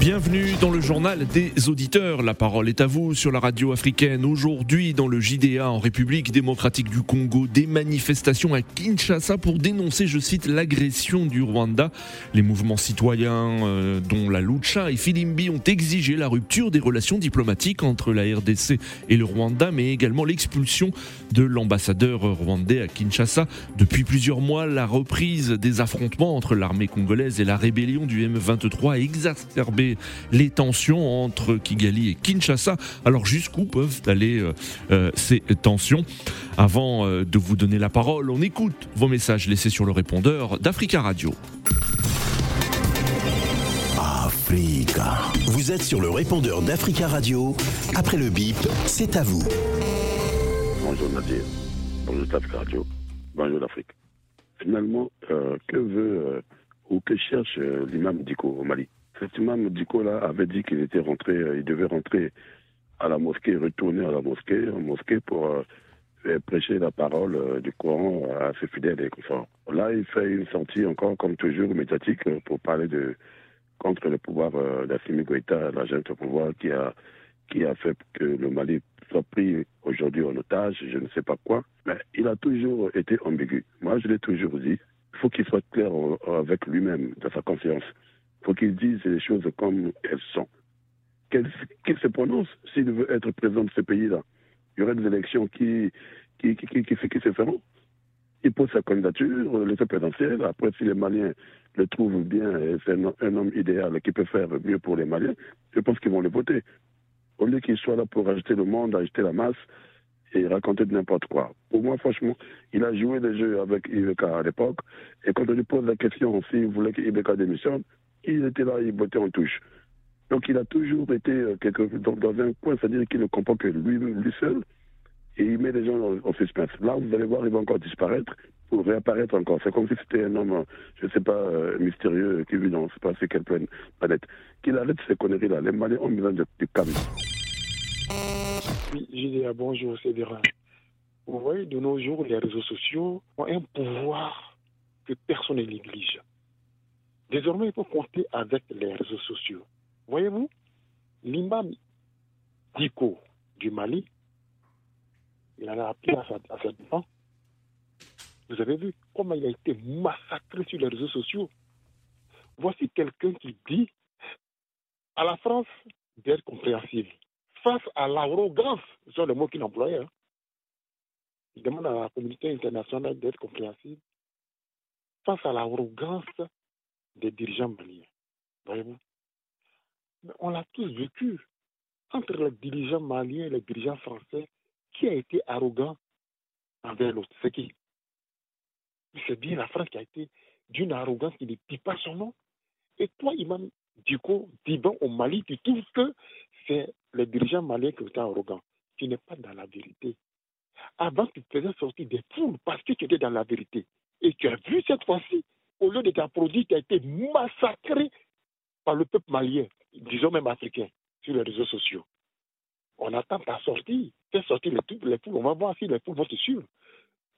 Bienvenue dans le journal des auditeurs. La parole est à vous sur la radio africaine. Aujourd'hui, dans le JDA en République démocratique du Congo, des manifestations à Kinshasa pour dénoncer, je cite, l'agression du Rwanda. Les mouvements citoyens, euh, dont la Lucha et Filimbi, ont exigé la rupture des relations diplomatiques entre la RDC et le Rwanda, mais également l'expulsion de l'ambassadeur rwandais à Kinshasa. Depuis plusieurs mois, la reprise des affrontements entre l'armée congolaise et la rébellion du M23 a exacerbé les tensions entre Kigali et Kinshasa. Alors jusqu'où peuvent aller euh, euh, ces tensions? Avant euh, de vous donner la parole, on écoute vos messages laissés sur le répondeur d'Africa Radio. Africa. Vous êtes sur le répondeur d'Africa Radio. Après le bip, c'est à vous. Bonjour Nadir. Bonjour Africa Radio. Bonjour l'Afrique. Finalement, que veut ou que cherche l'imam Diko au Mali? Effectivement, Diko là avait dit qu'il était rentré, euh, il devait rentrer à la mosquée, retourner à la mosquée, en mosquée pour euh, prêcher la parole euh, du Coran à ses fidèles et conforts. Là, il fait une sortie encore, comme toujours, médiatique pour parler de contre le pouvoir d'Assimi Goïta, l'agent au pouvoir qui a qui a fait que le Mali soit pris aujourd'hui en otage, je ne sais pas quoi. Mais il a toujours été ambigu. Moi, je l'ai toujours dit. Il faut qu'il soit clair avec lui-même, dans sa conscience faut qu'il dise les choses comme elles sont. Qu'il se prononce s'il veut être président de ce pays-là. Il y aurait des élections qui, qui, qui, qui, qui se feront. Il pose sa candidature, l'état présidentiel. Après, si les Maliens le trouvent bien, c'est un, homme idéal qui peut faire mieux pour les Maliens, je pense qu'ils vont le voter. Au lieu qu'il soit là pour agiter le monde, agiter la masse et raconter n'importe quoi. Pour moi, franchement, il a joué des jeux avec Ibeka à l'époque. Et quand on lui pose la question s'il voulait qu'Ibeka démissionne, il était là, il bottait en touche. Donc il a toujours été euh, quelque, dans, dans un coin, c'est-à-dire qu'il ne comprend que lui, lui seul, et il met les gens en, suspense. Là, vous allez voir, il va encore disparaître pour réapparaître encore. C'est comme si c'était un homme, je ne sais pas, euh, mystérieux, qui vit dans, je ne sais pas, c'est quelle planète. Qu'il arrête ces conneries-là. Les Maliens ont besoin de, de. Oui, je dis bonjour, c'est Vera. Vous voyez, de nos jours, les réseaux sociaux ont un pouvoir que personne ne. Désormais, il faut compter avec les réseaux sociaux. Voyez-vous, l'imam Diko du Mali, il en a appelé à sa, à Vous avez vu comment il a été massacré sur les réseaux sociaux. Voici quelqu'un qui dit à la France d'être compréhensible. Face à l'arrogance, ce sont les mots qu'il employait. Hein. Il demande à la communauté internationale d'être compréhensible. Face à l'arrogance des dirigeants maliens. Voyez-vous? On l'a tous vécu. Entre les dirigeants maliens et les dirigeants français, qui a été arrogant envers l'autre C'est qui? C'est bien la France qui a été d'une arrogance qui ne dit pas son nom. Et toi, Imam Diko, Diban au Mali, tu trouves que c'est les dirigeants maliens qui étaient arrogants. Tu n'es pas dans la vérité. Avant, tu faisais sortir des foules parce que tu étais dans la vérité. Et tu as vu cette fois-ci au lieu de produit qui a été massacré par le peuple malien, disons même africain, sur les réseaux sociaux. On attend ta sortie. Fais sortir les, les poules. On va voir si les poules vont te suivre.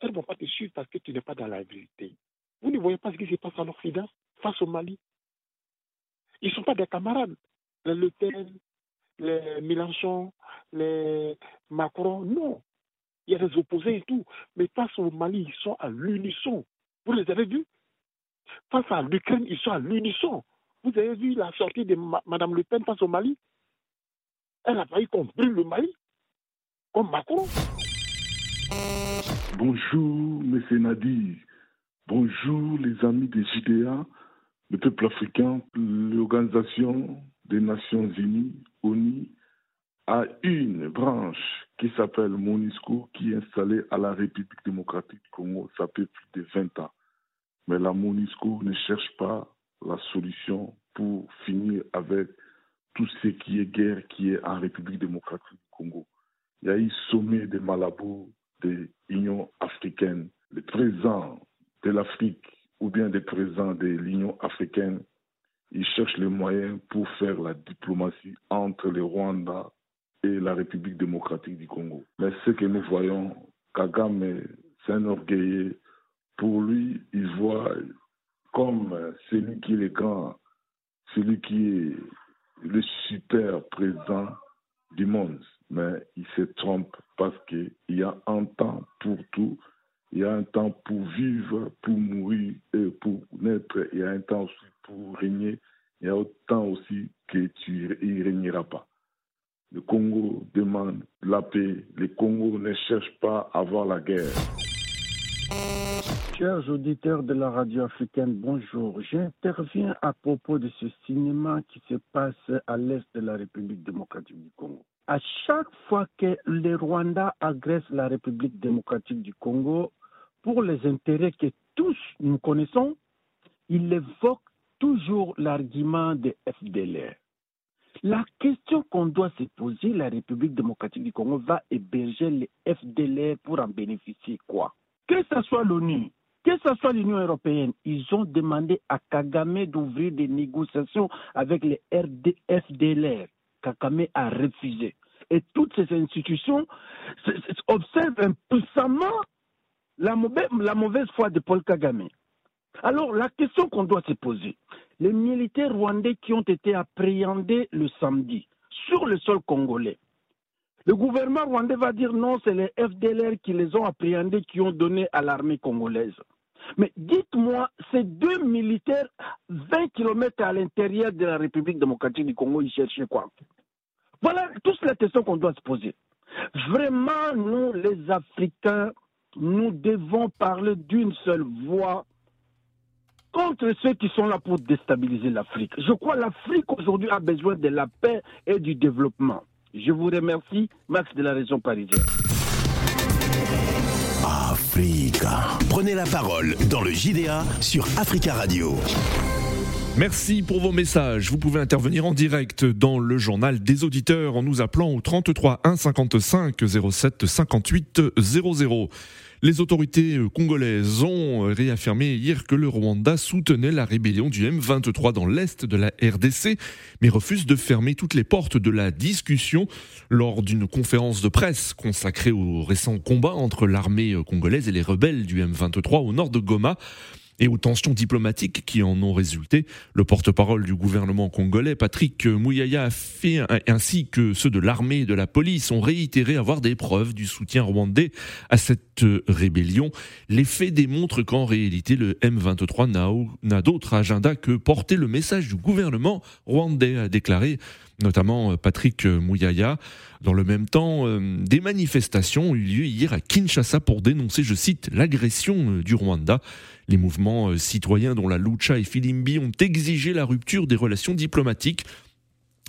Elles ne vont pas te suivre parce que tu n'es pas dans la vérité. Vous ne voyez pas ce qui se passe en Occident face au Mali. Ils ne sont pas des camarades. Les Le Pen, les Mélenchon, les Macron, non. Il y a des opposés et tout. Mais face au Mali, ils sont à l'unisson. Vous les avez vus? Face à l'Ukraine, ils sont à l'unisson. Vous avez vu la sortie de Mme Le Pen face au Mali? Elle a failli qu'on brûle le Mali, comme Macron. Bonjour, M. Nadi. Bonjour, les amis des JDA, le peuple africain, l'Organisation des Nations Unies, ONU, a une branche qui s'appelle MONUSCO, qui est installée à la République démocratique du Congo. Ça fait plus de 20 ans. Mais la MONUSCO ne cherche pas la solution pour finir avec tout ce qui est guerre qui est en République démocratique du Congo. Il y a eu sommet de Malabo de l'Union africaine. Les présidents de l'Afrique ou bien des présidents de l'Union africaine, ils cherchent les moyens pour faire la diplomatie entre le Rwanda et la République démocratique du Congo. Mais ce que nous voyons, Kagame, c'est un orgueilleux pour lui, il voit comme celui qui est grand, celui qui est le super président du monde. Mais il se trompe parce qu'il y a un temps pour tout. Il y a un temps pour vivre, pour mourir et pour naître. Il y a un temps aussi pour régner. Il y a autant aussi que tu ne régneras pas. Le Congo demande la paix. Le Congo ne cherche pas à avoir la guerre. Chers auditeurs de la radio africaine, bonjour. J'interviens à propos de ce cinéma qui se passe à l'est de la République démocratique du Congo. À chaque fois que le Rwanda agresse la République démocratique du Congo, pour les intérêts que tous nous connaissons, il évoque toujours l'argument de FDLR. La question qu'on doit se poser, la République démocratique du Congo va héberger les FDLR pour en bénéficier quoi? Que ce soit l'ONU, que ce soit l'Union européenne, ils ont demandé à Kagame d'ouvrir des négociations avec les RD, FDLR. Kagame a refusé. Et toutes ces institutions observent impuissamment la mauvaise, la mauvaise foi de Paul Kagame. Alors, la question qu'on doit se poser, les militaires rwandais qui ont été appréhendés le samedi sur le sol congolais, le gouvernement rwandais va dire non, c'est les FDLR qui les ont appréhendés, qui ont donné à l'armée congolaise. Mais dites-moi, ces deux militaires, 20 km à l'intérieur de la République démocratique du Congo, ils cherchaient quoi? Voilà toute la question qu'on doit se poser. Vraiment, nous, les Africains, nous devons parler d'une seule voix contre ceux qui sont là pour déstabiliser l'Afrique. Je crois que l'Afrique aujourd'hui a besoin de la paix et du développement. Je vous remercie, Max de la région parisienne. Africa. Prenez la parole dans le JDA sur Africa Radio. Merci pour vos messages. Vous pouvez intervenir en direct dans le journal des auditeurs en nous appelant au 33 1 55 07 58 00. Les autorités congolaises ont réaffirmé hier que le Rwanda soutenait la rébellion du M23 dans l'est de la RDC, mais refuse de fermer toutes les portes de la discussion lors d'une conférence de presse consacrée au récent combat entre l'armée congolaise et les rebelles du M23 au nord de Goma et aux tensions diplomatiques qui en ont résulté. Le porte-parole du gouvernement congolais, Patrick Mouyaya, a fait, ainsi que ceux de l'armée et de la police, ont réitéré avoir des preuves du soutien rwandais à cette rébellion. Les faits démontrent qu'en réalité, le M23 n'a d'autre agenda que porter le message du gouvernement rwandais, a déclaré notamment Patrick Mouyaya. Dans le même temps, des manifestations ont eu lieu hier à Kinshasa pour dénoncer, je cite, l'agression du Rwanda. Les mouvements citoyens dont la Lucha et Filimbi ont exigé la rupture des relations diplomatiques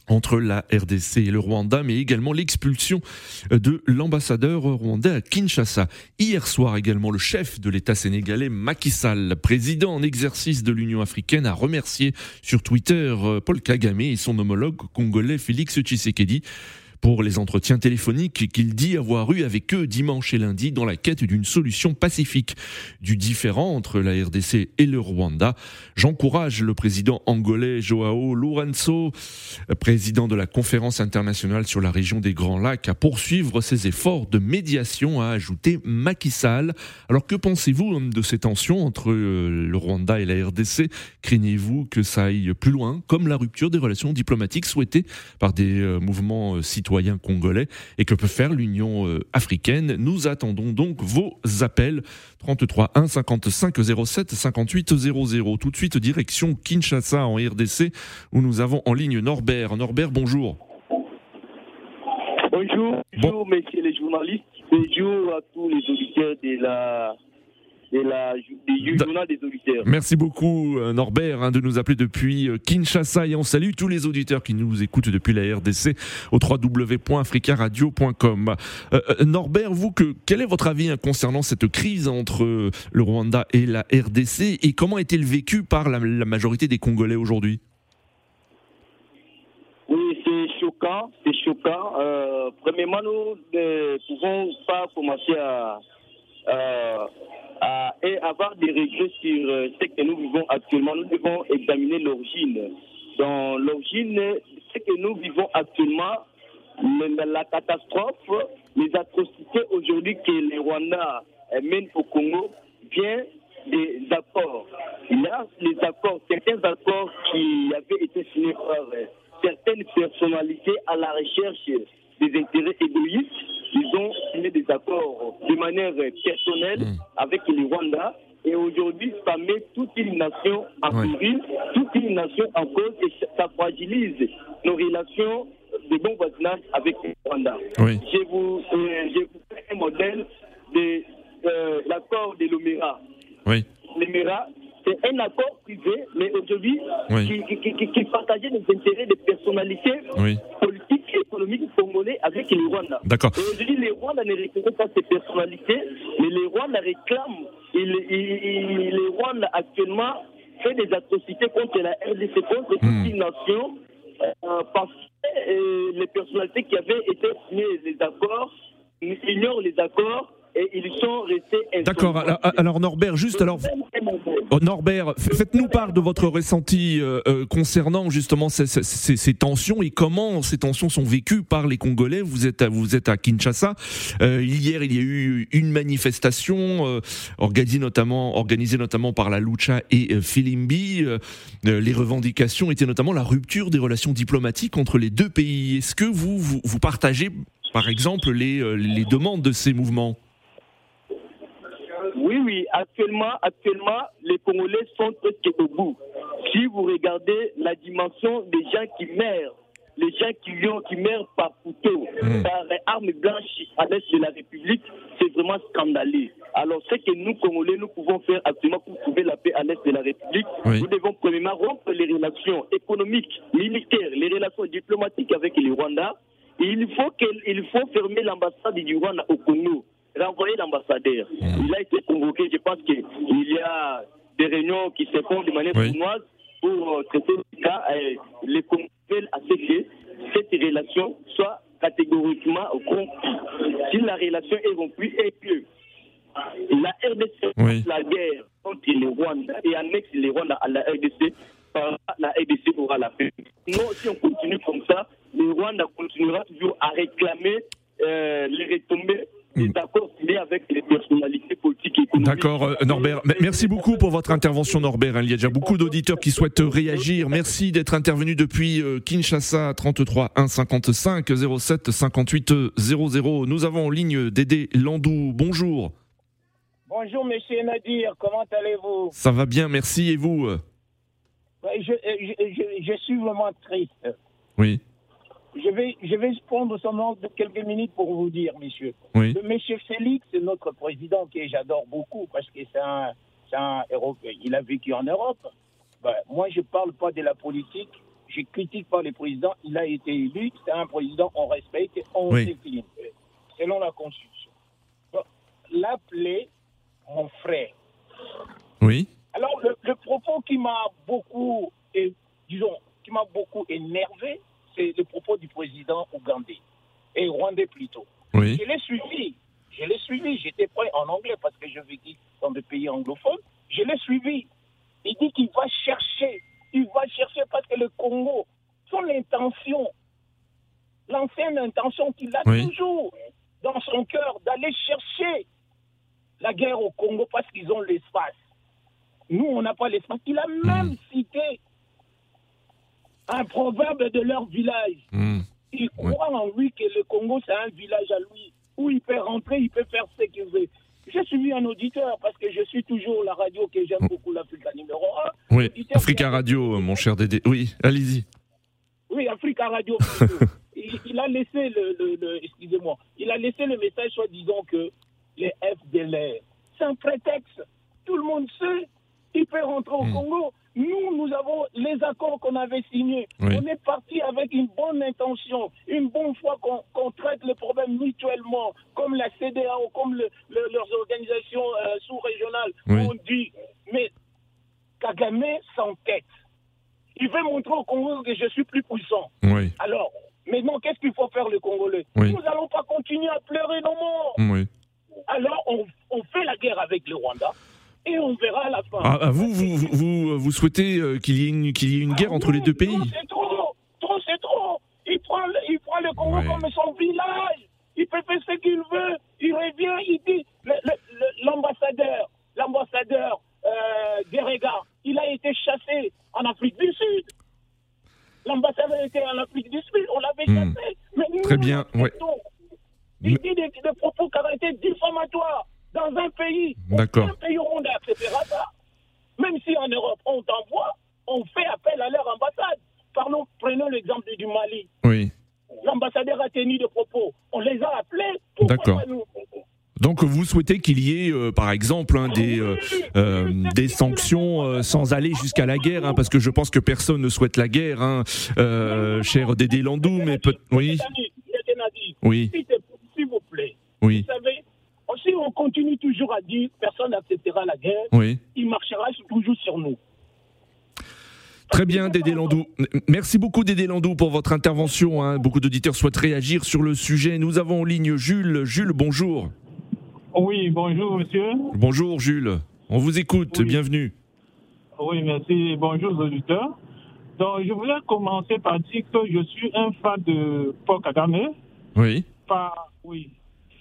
entre la RDC et le Rwanda, mais également l'expulsion de l'ambassadeur rwandais à Kinshasa. Hier soir également, le chef de l'État sénégalais, Macky Sall, président en exercice de l'Union africaine, a remercié sur Twitter Paul Kagame et son homologue congolais Félix Tshisekedi pour les entretiens téléphoniques qu'il dit avoir eu avec eux dimanche et lundi dans la quête d'une solution pacifique du différent entre la RDC et le Rwanda. J'encourage le président angolais Joao Lourenço, président de la conférence internationale sur la région des Grands Lacs, à poursuivre ses efforts de médiation, a ajouté Macky Sall. Alors que pensez-vous de ces tensions entre le Rwanda et la RDC Craignez-vous que ça aille plus loin, comme la rupture des relations diplomatiques souhaitées par des mouvements citoyens congolais et que peut faire l'Union africaine. Nous attendons donc vos appels 33 1 55 07 58 00. Tout de suite direction Kinshasa en RDC où nous avons en ligne Norbert. Norbert, bonjour. Bonjour, bonjour messieurs les journalistes. Bonjour à tous les auditeurs de la et la, du journal des auditeurs. Merci beaucoup Norbert hein, de nous appeler depuis Kinshasa et on salue tous les auditeurs qui nous écoutent depuis la RDC au www.africaradio.com. Euh, Norbert, vous, que, quel est votre avis hein, concernant cette crise entre le Rwanda et la RDC et comment est-elle vécue par la, la majorité des Congolais aujourd'hui? Oui, c'est choquant, c'est choquant. Euh, premièrement, nous ne pouvons pas commencer à... Euh, à, et avoir des regrets sur euh, ce que nous vivons actuellement. Nous devons examiner l'origine. Dans l'origine, ce que nous vivons actuellement, la, catastrophe, les atrocités aujourd'hui que les Rwandais mènent au Congo, vient des accords. Il y a les accords, certains accords qui avaient été signés par euh, certaines personnalités à la recherche des intérêts égoïstes. Ils ont signé des accords de manière personnelle Mm. avec le Rwanda. Et aujourd'hui, ça met toute une nation en péril, toute une nation en cause et ça fragilise nos relations de bon voisinage avec le Rwanda. Oui. Je vous, euh, fais un modèle de euh, l'accord de l'Omera. Oui. L'Omera, c'est un accord privé, mais aujourd'hui, Oui. qui, qui, qui, qui partageait les intérêts des personnalités Oui. politiques et économiques congolais avec le Rwanda. D'accord. Et aujourd'hui, les Rwandais ne reconnaissent pas ces personnalités, mais les Rwandais réclament. Et les, et- les Rwandais actuellement fait des atrocités contre la RDC, contre toute Hmm. une nation, euh, parce que euh, les personnalités qui avaient été signées les accords ignorent les accords et ils sont restés D'accord. Alors, alors, Norbert, juste alors. Oh, Norbert, faites-nous part de votre ressenti euh, euh, concernant justement ces, ces- ces- ces tensions et comment ces tensions sont vécues par les Congolais. Vous êtes à, vous êtes à Kinshasa. Euh, hier, il y a eu une manifestation euh, organisée notamment organisée notamment par la Lucha et Filimbi. Les revendications étaient notamment la rupture des relations diplomatiques entre les deux pays. Est-ce que vous, vous vous partagez par exemple les les demandes de ces mouvements? Oui, oui, actuellement, actuellement, les Congolais sont presque au bout. Si vous regardez la dimension des gens qui meurent, les gens qui, ont- qui meurent par couteau, Mm. par armes blanches à l'est de la République, c'est vraiment scandaleux. Alors, ce que nous, Congolais, nous pouvons faire actuellement pour trouver la paix à l'est de la République, Oui. nous devons premièrement rompre les relations économiques, militaires, les relations diplomatiques avec le Rwanda. Et il faut, il faut fermer l'ambassade du Rwanda au Congo, renvoyer l'ambassadeur. Il a été convoqué, je pense qu'il y a des réunions qui se font de manière Oui. pour euh, traiter le cas. Euh, les veulent à ce que cette relation soit catégoriquement rompue. Si la relation est rompue et que la RDC Oui. la guerre contre le Rwanda et annexe le Rwanda à la RDC, la RDC aura la paix. Sinon, si on continue comme ça, le Rwanda continuera toujours à réclamer euh, les retombées des accords signés avec les personnalités politiques et économiques. D'accord, euh, Norbert. Merci beaucoup pour votre intervention, Norbert. Il y a déjà beaucoup d'auditeurs qui souhaitent réagir. Merci d'être intervenu depuis euh, Kinshasa, 33 1 55 07 58 00. Nous avons en ligne Dédé Landou. Bonjour. Bonjour, monsieur Nadir, comment allez-vous? Ça va bien, merci. Et vous? Euh Ouais, je, je, je- je suis vraiment triste. Oui, Je vais, je vais prendre seulement quelques minutes pour vous dire, monsieur. oui. Le monsieur Félix, c'est notre président que j'adore beaucoup parce que c'est un, un. Il a vécu en Europe. Ben, moi, je ne parle pas de la politique. Je critique pas le président. Il a été élu. C'est un président, on respecte, on Oui. selon la Constitution. L'appeler mon frère. Oui, Alors, le, le propos qui m'a beaucoup, et, disons, qui m'a beaucoup énervé, c'est le propos du président ougandais, et rwandais plutôt. oui, Je l'ai suivi, je l'ai suivi, j'étais prêt en anglais parce que je vécu dans des pays anglophones, je l'ai suivi. Il dit qu'il va chercher, il va chercher parce que le Congo, son intention, l'ancienne intention qu'il a Oui. toujours dans son cœur d'aller chercher la guerre au Congo parce qu'ils ont l'espace. Nous, on n'a pas l'espace. Il a même cité un proverbe de leur village. Hmm. Il croit en lui que le Congo, c'est un village à lui, où il peut rentrer, il peut faire ce qu'il veut. J'ai suivi un auditeur parce que je suis toujours la radio que j'aime beaucoup, l'Africa numéro 1. oui. Africa Radio, mon cher Dédé. Oui, allez-y. Oui, Africa Radio. il, il a laissé le, le- le- excusez-moi, il a laissé le message soit disant que les FDLR, c'est un prétexte. Tout le monde sait, il peut rentrer au Hmm. Congo. Nous, nous avons les accords qu'on avait signés. Oui. On est parti avec une bonne intention, une bonne foi qu'on traite les problèmes mutuellement, comme la CDAO, comme le- le- leurs organisations euh, sous-régionales. Oui. On dit, mais Kagame s'entête. Il veut montrer au Congo que je suis plus puissant. Oui, Alors, maintenant, qu'est-ce qu'il faut faire, le Congolais? Nous n'allons pas continuer à pleurer nos morts. Alors, on, on fait la guerre avec le Rwanda et on verra à la fin. Ah, ah, vous, vous, vous, euh, souhaitez euh, qu'il y ait une, guerre entre les deux pays C'est trop, trop c'est trop. Il prend, il prend le Congo comme son village. Il peut faire ce qu'il veut. Il revient, il dit l'ambassadeur, l'ambassadeur euh, il a été chassé en Afrique du Sud. L'ambassadeur était en Afrique du Sud, on l'avait hmm. chassé. Très bien, ouais. Souhaitez qu'il y ait, euh, par exemple, hein, des, euh, euh, des sanctions sans aller jusqu'à la guerre, hein, parce que je pense que personne ne souhaite la guerre, hein, cher Dédé Landou, mais peut... Oui, oui, s'il vous plaît, oui, vous savez, si on continue toujours à dire personne n'acceptera la guerre, oui. il marchera toujours sur nous. Très bien, Dédé Landou. Merci beaucoup, Dédé Landou, pour votre intervention. Beaucoup d'auditeurs souhaitent réagir sur le sujet. Nous avons en ligne Jules. Jules, bonjour. Oui, bonjour monsieur. Bonjour, Jules. On vous écoute. Oui. Bienvenue. Oui, merci. Bonjour aux auditeurs. Donc, je voulais commencer par dire que je suis un fan de Paul Kagame. Oui, Par, oui,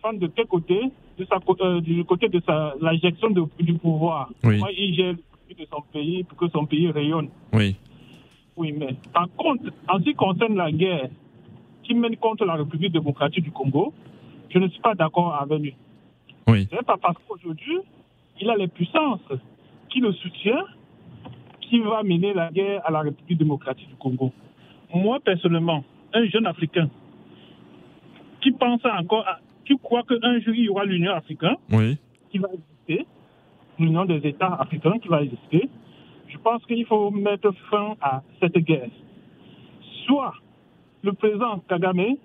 fan de quel côté? De sa, euh, Du côté de sa, la gestion de- du pouvoir. Oui. Moi, il gère le de son pays pour que son pays rayonne. oui, Oui, mais par contre, en ce qui concerne la guerre qui mène contre la République démocratique du Congo, je ne suis pas d'accord avec lui. Oui. Ce n'est pas parce qu'aujourd'hui, il a les puissances qui le soutiennent qui va mener la guerre à la République démocratique du Congo. Moi, personnellement, un jeune Africain qui pense encore, à- qui croit qu'un jour il y aura l'Union africaine Oui, qui va exister, l'Union des États africains qui va exister, je pense qu'il faut mettre fin à cette guerre. Soit le président Kagame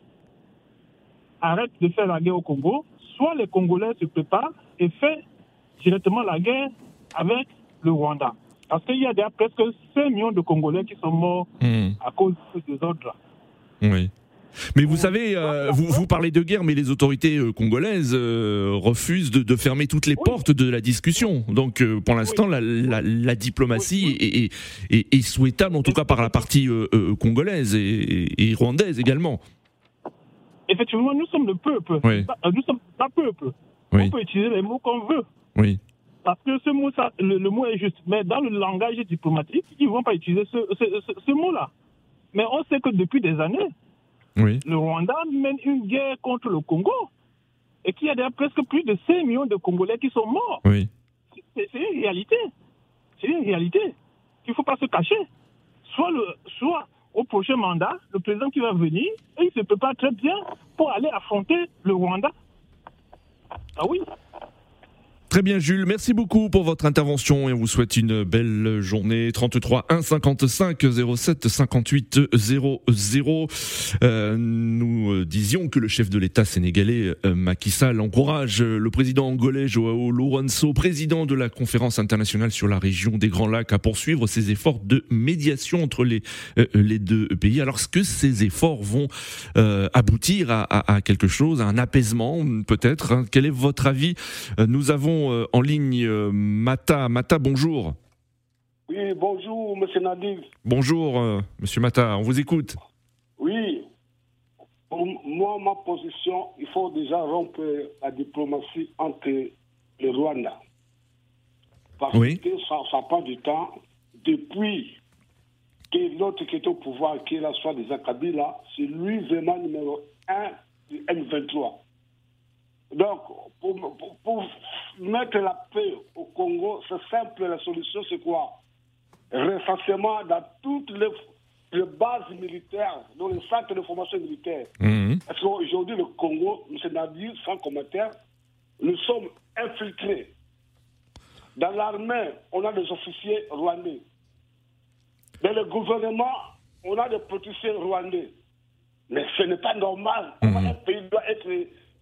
arrête de faire la guerre au Congo, soit les Congolais se préparent et font directement la guerre avec le Rwanda. Parce qu'il y a déjà presque 5 millions de Congolais qui sont morts Hmm, à cause des autres. là. oui. Mais vous savez, euh, vous, vous parlez de guerre, mais les autorités euh, congolaises euh, refusent de, de fermer toutes les portes de la discussion. Donc, pour l'instant, la, la- la diplomatie est, est- est- est souhaitable, en tout cas par la partie congolaise et, et- et rwandaise également. Effectivement, nous sommes le peuple. Oui. Nous sommes pas peuple. Oui. On peut utiliser les mots qu'on veut. Oui, Parce que ce mot, ça, le, le mot est juste. Mais dans le langage diplomatique, ils ne vont pas utiliser ce, ce- ce- ce mot-là. Mais on sait que depuis des années, oui, le Rwanda mène une guerre contre le Congo. Et qu'il y a déjà presque plus de 5 millions de Congolais qui sont morts. oui. C'est c'est une réalité. C'est une réalité. Il ne faut pas se cacher. Soit, le, soit au prochain mandat, le président qui va venir, il se prépare très bien pour aller affronter le Rwanda. Ah oui Très bien, Jules. Merci beaucoup pour votre intervention et on vous souhaite une belle journée. 33 1 55 07 58 00. Euh, nous euh, disions que le chef de l'État sénégalais, euh, Macky Sall, encourage euh, le président angolais Joao Lourenço, président de la conférence internationale sur la région des Grands Lacs, à poursuivre ses efforts de médiation entre les, les deux pays. Alors, est-ce que ces efforts vont aboutir à, à- quelque chose, à un apaisement peut-être hein? Quel est votre avis? Nous avons euh, en ligne euh, Mata. Mata, bonjour. Oui, bonjour, monsieur Nadir. Bonjour, euh, Monsieur Mata, on vous écoute. Oui, pour moi, ma position, il faut déjà rompre la diplomatie entre le Rwanda. Parce Oui. que ça, ça prend du temps. Depuis que l'autre qui est au pouvoir, qui est la soi-disant Kabila, c'est lui vraiment numéro un du M23. Donc, pour, pour- pour mettre la paix au Congo, c'est simple, la solution c'est quoi? Recensement dans toutes les, les bases militaires, dans les centres de formation militaire. Mhm. Parce qu'aujourd'hui, le Congo, M. Nadir, sans commentaire, nous sommes infiltrés. Dans l'armée, on a des officiers rwandais. Dans le gouvernement, on a des politiciens rwandais. Mais ce n'est pas normal. Comment Un pays doit être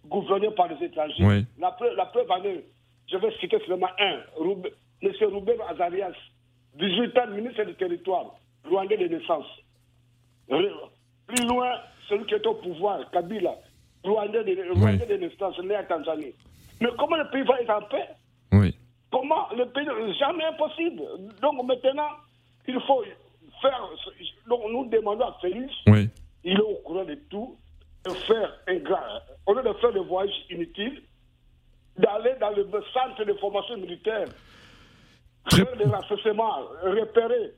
gouverné par les étrangers. Oui. La, preuve, la preuve en est, je vais citer seulement un, Roube- M. Azarias, 18 ans ministre du territoire, rwandais de naissance. Plus loin, celui qui est au pouvoir, Kabila, rwandais de, rwandais de naissance, né en Tanzanie. Mais comment le pays va être en paix? Oui. Comment le pays Jamais impossible. Donc maintenant, il faut faire. Donc nous demandons à Félix, Oui. il est au courant de tout, faire un grand. Au lieu de faire des voyages inutiles, d'aller dans le centre de formation militaire, Très- faire des renseignements, repérer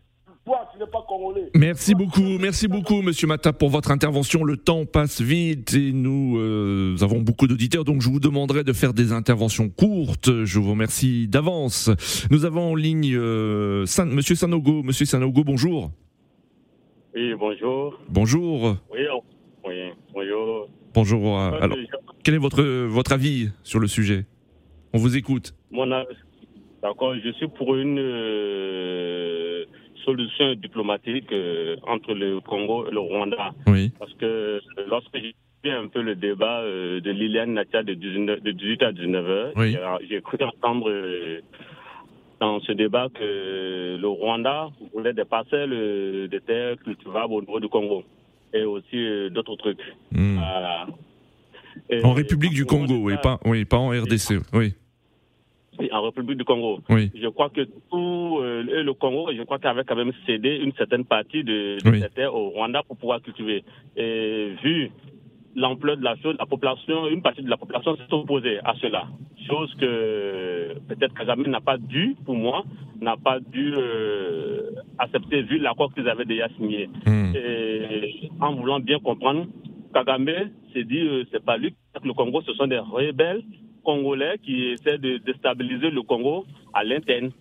Toi, tu n'es pas congolais. Merci beaucoup, merci beaucoup, Monsieur Mata, pour votre intervention. Le temps passe vite et nous euh, avons beaucoup d'auditeurs, donc je vous demanderai de faire des interventions courtes. Je vous remercie d'avance. Nous avons en ligne euh, San- Monsieur Sanogo. Monsieur Sanogo, bonjour. Oui, bonjour. Bonjour. Oui, on- oui, bonjour. Bonjour. Alors, quel est votre votre avis sur le sujet? On vous écoute. Mon D'accord, je suis pour une euh, solution diplomatique euh, entre le Congo et le Rwanda. Oui. Parce que lorsque j'ai vu un peu le débat euh, de Liliane Natia de, 19 de 18 à 19 heures, Oui. j'ai- cru entendre euh, dans ce débat que le Rwanda voulait des parcelles euh, de terres cultivables au niveau du Congo et aussi euh, d'autres trucs. Hmm. Voilà. Et- En République du Congo, oui, pas oui, pas en RDC. Oui. En République du Congo. Oui. Je crois que tout euh, le Congo, je crois qu'il avait quand même cédé une certaine partie de, de Oui. cette terre au Rwanda pour pouvoir cultiver. Et vu l'ampleur de la chose, la population, une partie de la population s'est opposée à cela. Chose que peut-être Kagame n'a pas dû, pour moi, n'a pas dû euh, accepter vu l'accord qu'ils avaient déjà signé. Hmm. Et en voulant bien comprendre, Kagame s'est dit euh, c'est pas lui le Congo, ce sont des rebelles congolais qui essaient de déstabiliser le Congo à l'interne.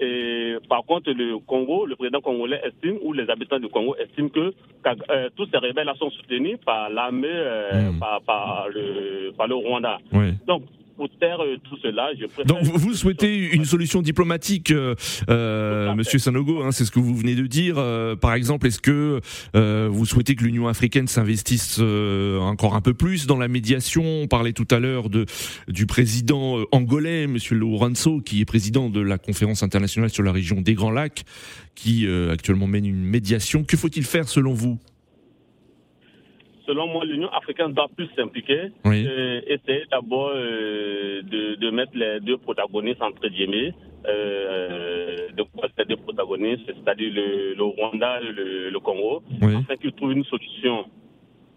Et par contre, le Congo, le président congolais estime, ou les habitants du Congo estiment que euh, tous ces rebelles-là sont soutenus par l'armée, euh, par, par le, par le Rwanda. Oui. Donc, euh, tout cela, je préfère... Donc vous, vous souhaitez une solution diplomatique, euh, euh, Monsieur Sanogo, hein, c'est ce que vous venez de dire. Euh, par exemple, est-ce que euh, vous souhaitez que l'Union africaine s'investisse euh, encore un peu plus dans la médiation? On parlait tout à l'heure de du président euh, angolais, Monsieur Lourenço, qui est président de la conférence internationale sur la région des Grands Lacs, qui euh, actuellement mène une médiation. Que faut-il faire selon vous? Selon moi, l'Union africaine doit plus s'impliquer Oui. et essayer d'abord euh, de, de mettre les deux protagonistes entre guillemets, euh, de quoi ces deux protagonistes, c'est-à-dire le, le Rwanda et le, le Congo, Oui. afin qu'ils trouvent une solution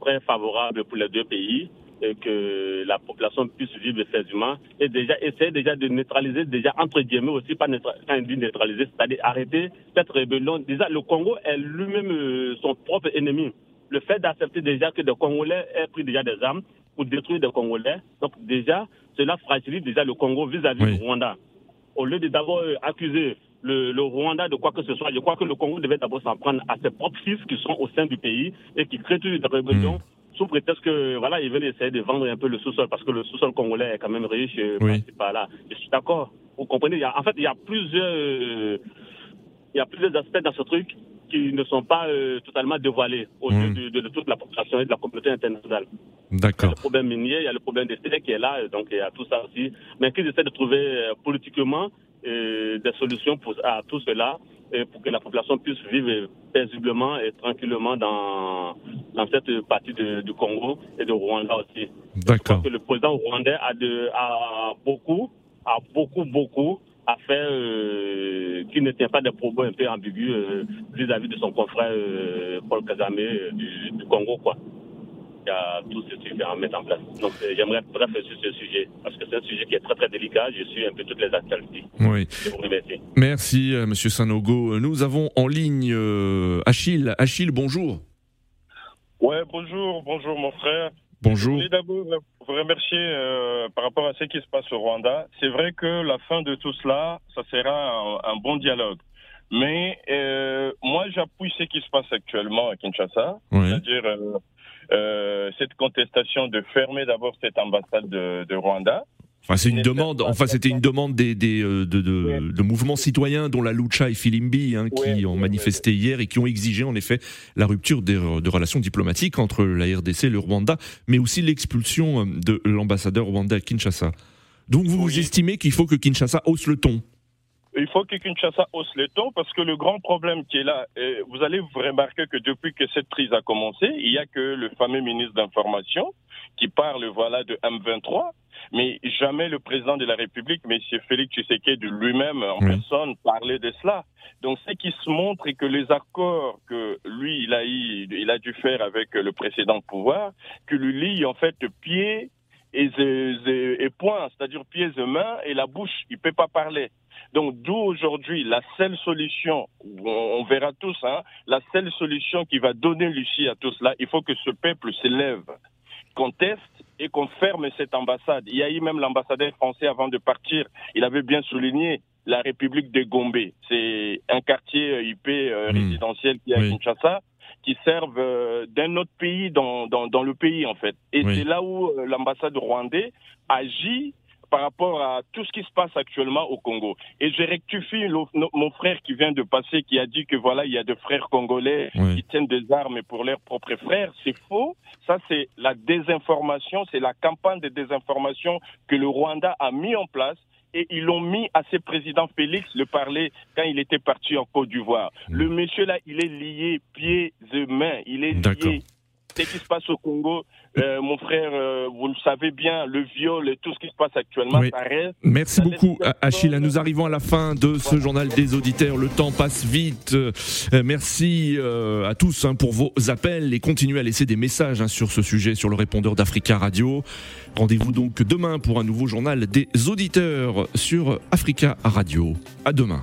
très favorable pour les deux pays et que la population puisse vivre effectivement et déjà essayer déjà de neutraliser déjà entre guillemets aussi pas quand dit neutraliser c'est-à-dire arrêter cette rébellion déjà le Congo est lui-même euh, son propre ennemi le fait d'accepter déjà que des Congolais aient pris déjà des armes pour détruire des Congolais donc déjà cela fragilise déjà le Congo vis-à-vis Oui. du Rwanda au lieu de d'abord euh, accuser le, le Rwanda de quoi que ce soit, je crois que le Congo devait d'abord s'en prendre à ses propres fils qui sont au sein du pays et qui créent des rébellions sous prétexte que voilà, ils veulent essayer de vendre un peu le sous-sol parce que le sous-sol congolais est quand même riche Oui. par-ci, par-là. Je suis d'accord. Vous comprenez, il y a, en fait, il y a plusieurs euh, il y a plusieurs aspects dans ce truc qui ne sont pas euh, totalement dévoilés aux Mm. yeux de, de toute la population et de la communauté internationale. Il y a D'accord. le problème minier, il y a le problème des terres qui est là, donc il y a tout ça aussi. Mais qu'ils essaient de trouver euh, politiquement euh, des solutions pour, à tout cela et pour que la population puisse vivre paisiblement et tranquillement dans, dans cette partie de- du Congo et de Rwanda aussi. D'accord. que le président rwandais a, de, a beaucoup, a beaucoup, beaucoup à faire euh, qui ne tient pas des propos un peu ambigus euh, vis-à-vis de son confrère euh, Paul Kagame euh, du, du Congo, quoi. Il y a tout ce truc à mettre en place. Donc euh, j'aimerais bref sur ce sujet, parce que c'est un sujet qui est très très délicat. Je suis un peu toutes les actualités. Oui. Je vous remercie. Merci, Monsieur Sanogo. Nous avons en ligne euh, Achille. Achille, bonjour. Ouais, bonjour, bonjour mon frère. Bonjour. Je voulais d'abord vous remercier euh, par rapport à ce qui se passe au Rwanda. C'est vrai que la fin de tout cela, ça sera un, un bon dialogue. Mais euh, moi, j'appuie ce qui se passe actuellement à Kinshasa, Oui. c'est-à-dire euh, euh, cette contestation de fermer d'abord cette ambassade de, de Rwanda. Enfin, c'est une demande. Enfin, c'était une demande des, des euh, de, de, de mouvements citoyens, dont la Lucha et Filimbi, hein, qui ont manifesté hier et qui ont exigé en effet la rupture des, de relations diplomatiques entre la RDC et le Rwanda, mais aussi l'expulsion euh, de l'ambassadeur rwandais à Kinshasa. Donc, vous, vous estimez qu'il faut que Kinshasa hausse le ton? Il faut que Kinshasa hausse le ton parce que le grand problème qui est là, vous allez vous remarquer que depuis que cette crise a commencé, il n'y a que le fameux ministre d'information qui parle voilà de M23, mais jamais le président de la République, M. Félix Tshisekedi lui-même en Oui. personne parlait de cela. Donc ce qui se montre est que les accords que lui il a eu, il a dû faire avec le précédent pouvoir, que lui lie en fait pied et, et, et poings, c'est-à-dire pieds et mains, et la bouche, il peut pas parler. Donc d'où aujourd'hui la seule solution, on, verra tous, hein, la seule solution qui va donner Lucie à tout cela, il faut que ce peuple s'élève, conteste et qu'on ferme cette ambassade. Il y a eu même l'ambassadeur français avant de partir, il avait bien souligné la République de Gombe. C'est un quartier IP euh, hmm. résidentiel qui est à Kinshasa qui servent euh, d'un autre pays dans, dans, dans, le pays, en fait. Et c'est là où euh, l'ambassade rwandais agit par rapport à tout ce qui se passe actuellement au Congo. Et je rectifie mon frère qui vient de passer, qui a dit que voilà, il y a des frères congolais qui tiennent des armes pour leurs propres frères. C'est faux. Ça, c'est la désinformation, c'est la campagne de désinformation que le Rwanda a mis en place et ils l'ont mis à ses présidents Félix le parler quand il était parti en Côte d'Ivoire. Hmm. Le monsieur là, il est lié pieds et mains. Il est lié ce qui se passe au Congo, euh, mon frère, euh, vous le savez bien, le viol et tout ce qui se passe actuellement, ça reste. Merci beaucoup, Achille. Nous arrivons à la fin de ce journal des auditeurs. Le temps passe vite. Euh, merci à tous hein, pour vos appels et continuez à laisser des messages hein, sur ce sujet sur le répondeur d'Africa Radio. Rendez-vous donc demain pour un nouveau journal des auditeurs sur Africa Radio. À demain.